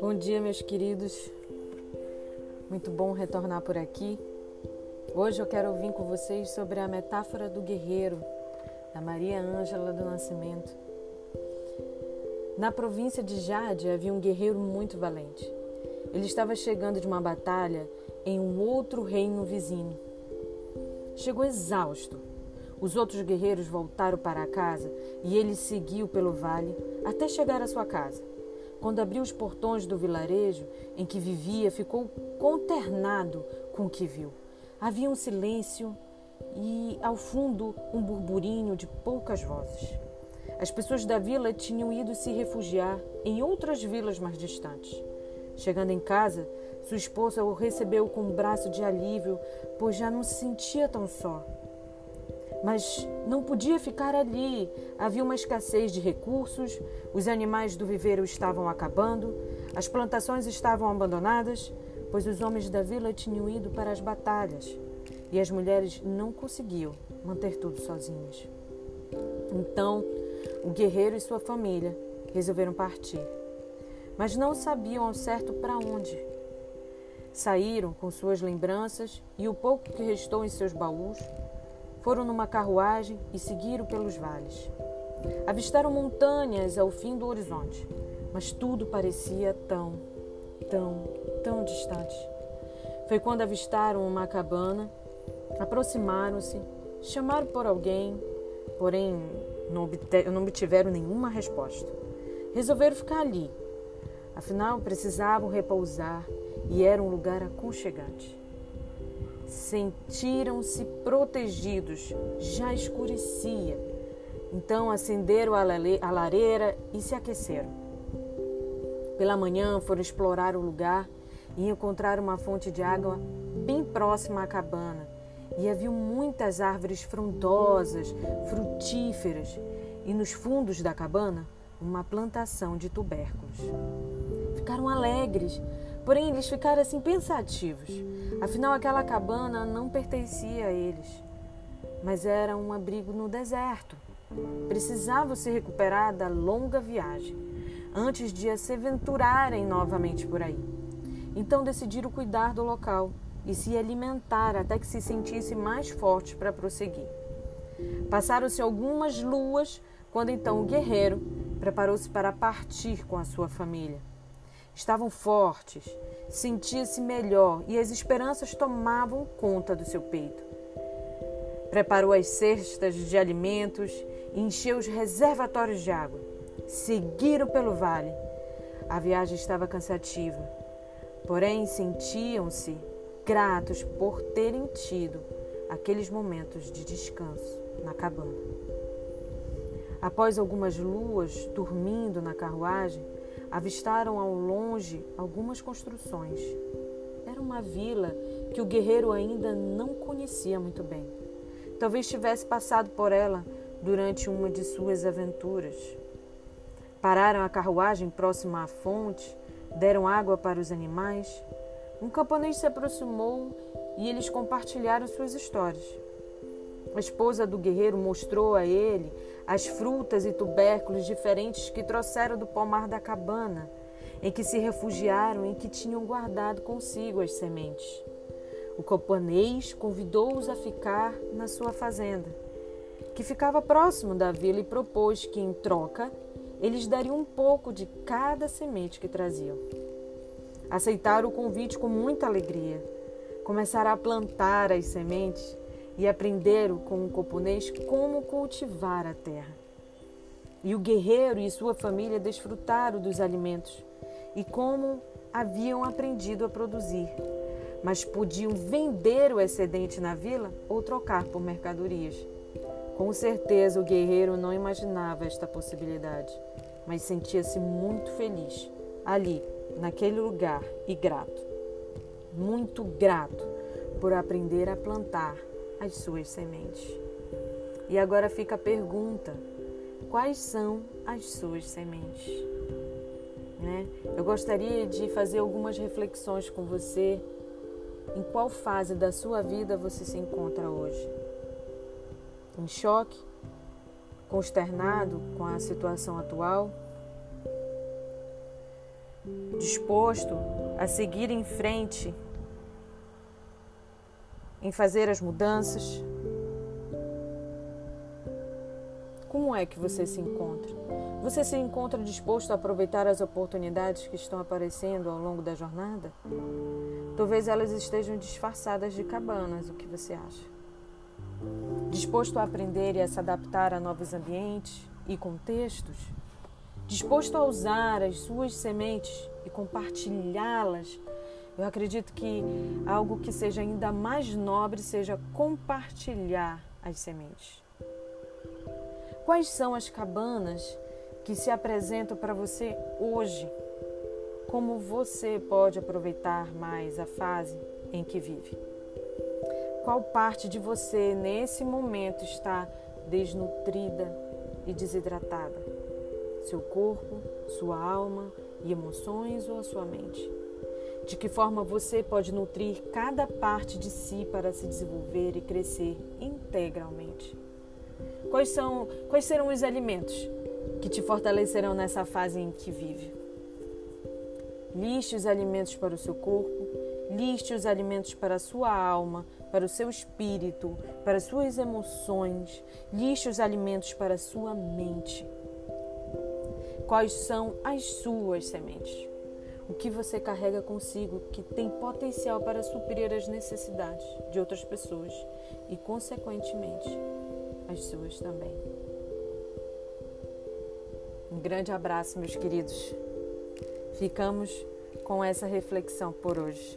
Bom dia, meus queridos. Muito bom retornar por aqui. Hoje eu quero vir com vocês sobre a metáfora do guerreiro, da Maria Ângela do Nascimento. Na província de Jade havia um guerreiro muito valente. Ele estava chegando de uma batalha em um outro reino vizinho. Chegou exausto. Os outros guerreiros voltaram para casa e ele seguiu pelo vale até chegar à sua casa. Quando abriu os portões do vilarejo em que vivia, ficou consternado com o que viu. Havia um silêncio e, ao fundo, um burburinho de poucas vozes. As pessoas da vila tinham ido se refugiar em outras vilas mais distantes. Chegando em casa, sua esposa o recebeu com um braço de alívio, pois já não se sentia tão só. Mas não podia ficar ali. Havia uma escassez de recursos, os animais do viveiro estavam acabando, as plantações estavam abandonadas, pois os homens da vila tinham ido para as batalhas e as mulheres não conseguiam manter tudo sozinhas. Então, o guerreiro e sua família resolveram partir, mas não sabiam ao certo para onde. Saíram com suas lembranças e o pouco que restou em seus baús foram numa carruagem e seguiram pelos vales. Avistaram montanhas ao fim do horizonte, mas tudo parecia tão, tão, tão distante. Foi quando avistaram uma cabana, aproximaram-se, chamaram por alguém, porém não obtiveram nenhuma resposta. Resolveram ficar ali. Afinal, precisavam repousar e era um lugar aconchegante. Sentiram-se protegidos, já escurecia. Então acenderam a lareira e se aqueceram. Pela manhã foram explorar o lugar e encontraram uma fonte de água bem próxima à cabana. E havia muitas árvores frondosas, frutíferas, e nos fundos da cabana, uma plantação de tubérculos. Ficaram alegres, porém eles ficaram assim pensativos. Afinal, aquela cabana não pertencia a eles, mas era um abrigo no deserto. Precisavam se recuperar da longa viagem antes de se aventurarem novamente por aí. Então decidiram cuidar do local e se alimentar até que se sentissem mais fortes para prosseguir. Passaram-se algumas luas quando então o guerreiro preparou-se para partir com a sua família. Estavam fortes, sentia-se melhor e as esperanças tomavam conta do seu peito. Preparou as cestas de alimentos e encheu os reservatórios de água. Seguiram pelo vale. A viagem estava cansativa, porém sentiam-se gratos por terem tido aqueles momentos de descanso na cabana. Após algumas luas dormindo na carruagem, avistaram ao longe algumas construções. Era uma vila que o guerreiro ainda não conhecia muito bem. Talvez tivesse passado por ela durante uma de suas aventuras. Pararam a carruagem próxima à fonte, deram água para os animais. Um camponês se aproximou e eles compartilharam suas histórias. A esposa do guerreiro mostrou a ele as frutas e tubérculos diferentes que trouxeram do pomar da cabana, em que se refugiaram e que tinham guardado consigo as sementes. O camponês convidou-os a ficar na sua fazenda, que ficava próximo da vila, e propôs que, em troca, eles dariam um pouco de cada semente que traziam. Aceitaram o convite com muita alegria. Começaram a plantar as sementes e aprenderam com o camponês como cultivar a terra. E o guerreiro e sua família desfrutaram dos alimentos e como haviam aprendido a produzir, mas podiam vender o excedente na vila ou trocar por mercadorias. Com certeza o guerreiro não imaginava esta possibilidade, mas sentia-se muito feliz ali, naquele lugar e grato. Muito grato por aprender a plantar as suas sementes. E agora fica a pergunta: quais são as suas sementes? Né? Eu gostaria de fazer algumas reflexões com você. Em qual fase da sua vida você se encontra hoje? Em choque? consternado com a situação atual? Disposto a seguir em frente, em fazer as mudanças? Como é que você se encontra? Você se encontra disposto a aproveitar as oportunidades que estão aparecendo ao longo da jornada? Talvez elas estejam disfarçadas de cabanas, o que você acha? Disposto a aprender e a se adaptar a novos ambientes e contextos? Disposto a usar as suas sementes e compartilhá-las? Eu acredito que algo que seja ainda mais nobre seja compartilhar as sementes. Quais são as cabanas que se apresentam para você hoje? Como você pode aproveitar mais a fase em que vive? Qual parte de você nesse momento está desnutrida e desidratada? Seu corpo, sua alma e emoções ou a sua mente? De que forma você pode nutrir cada parte de si para se desenvolver e crescer integralmente? Quais, são, quais serão os alimentos que te fortalecerão nessa fase em que vive? Liste os alimentos para o seu corpo, liste os alimentos para a sua alma, para o seu espírito, para as suas emoções, liste os alimentos para a sua mente. Quais são as suas sementes? O que você carrega consigo que tem potencial para suprir as necessidades de outras pessoas e, consequentemente, as suas também. Um grande abraço, meus queridos. Ficamos com essa reflexão por hoje.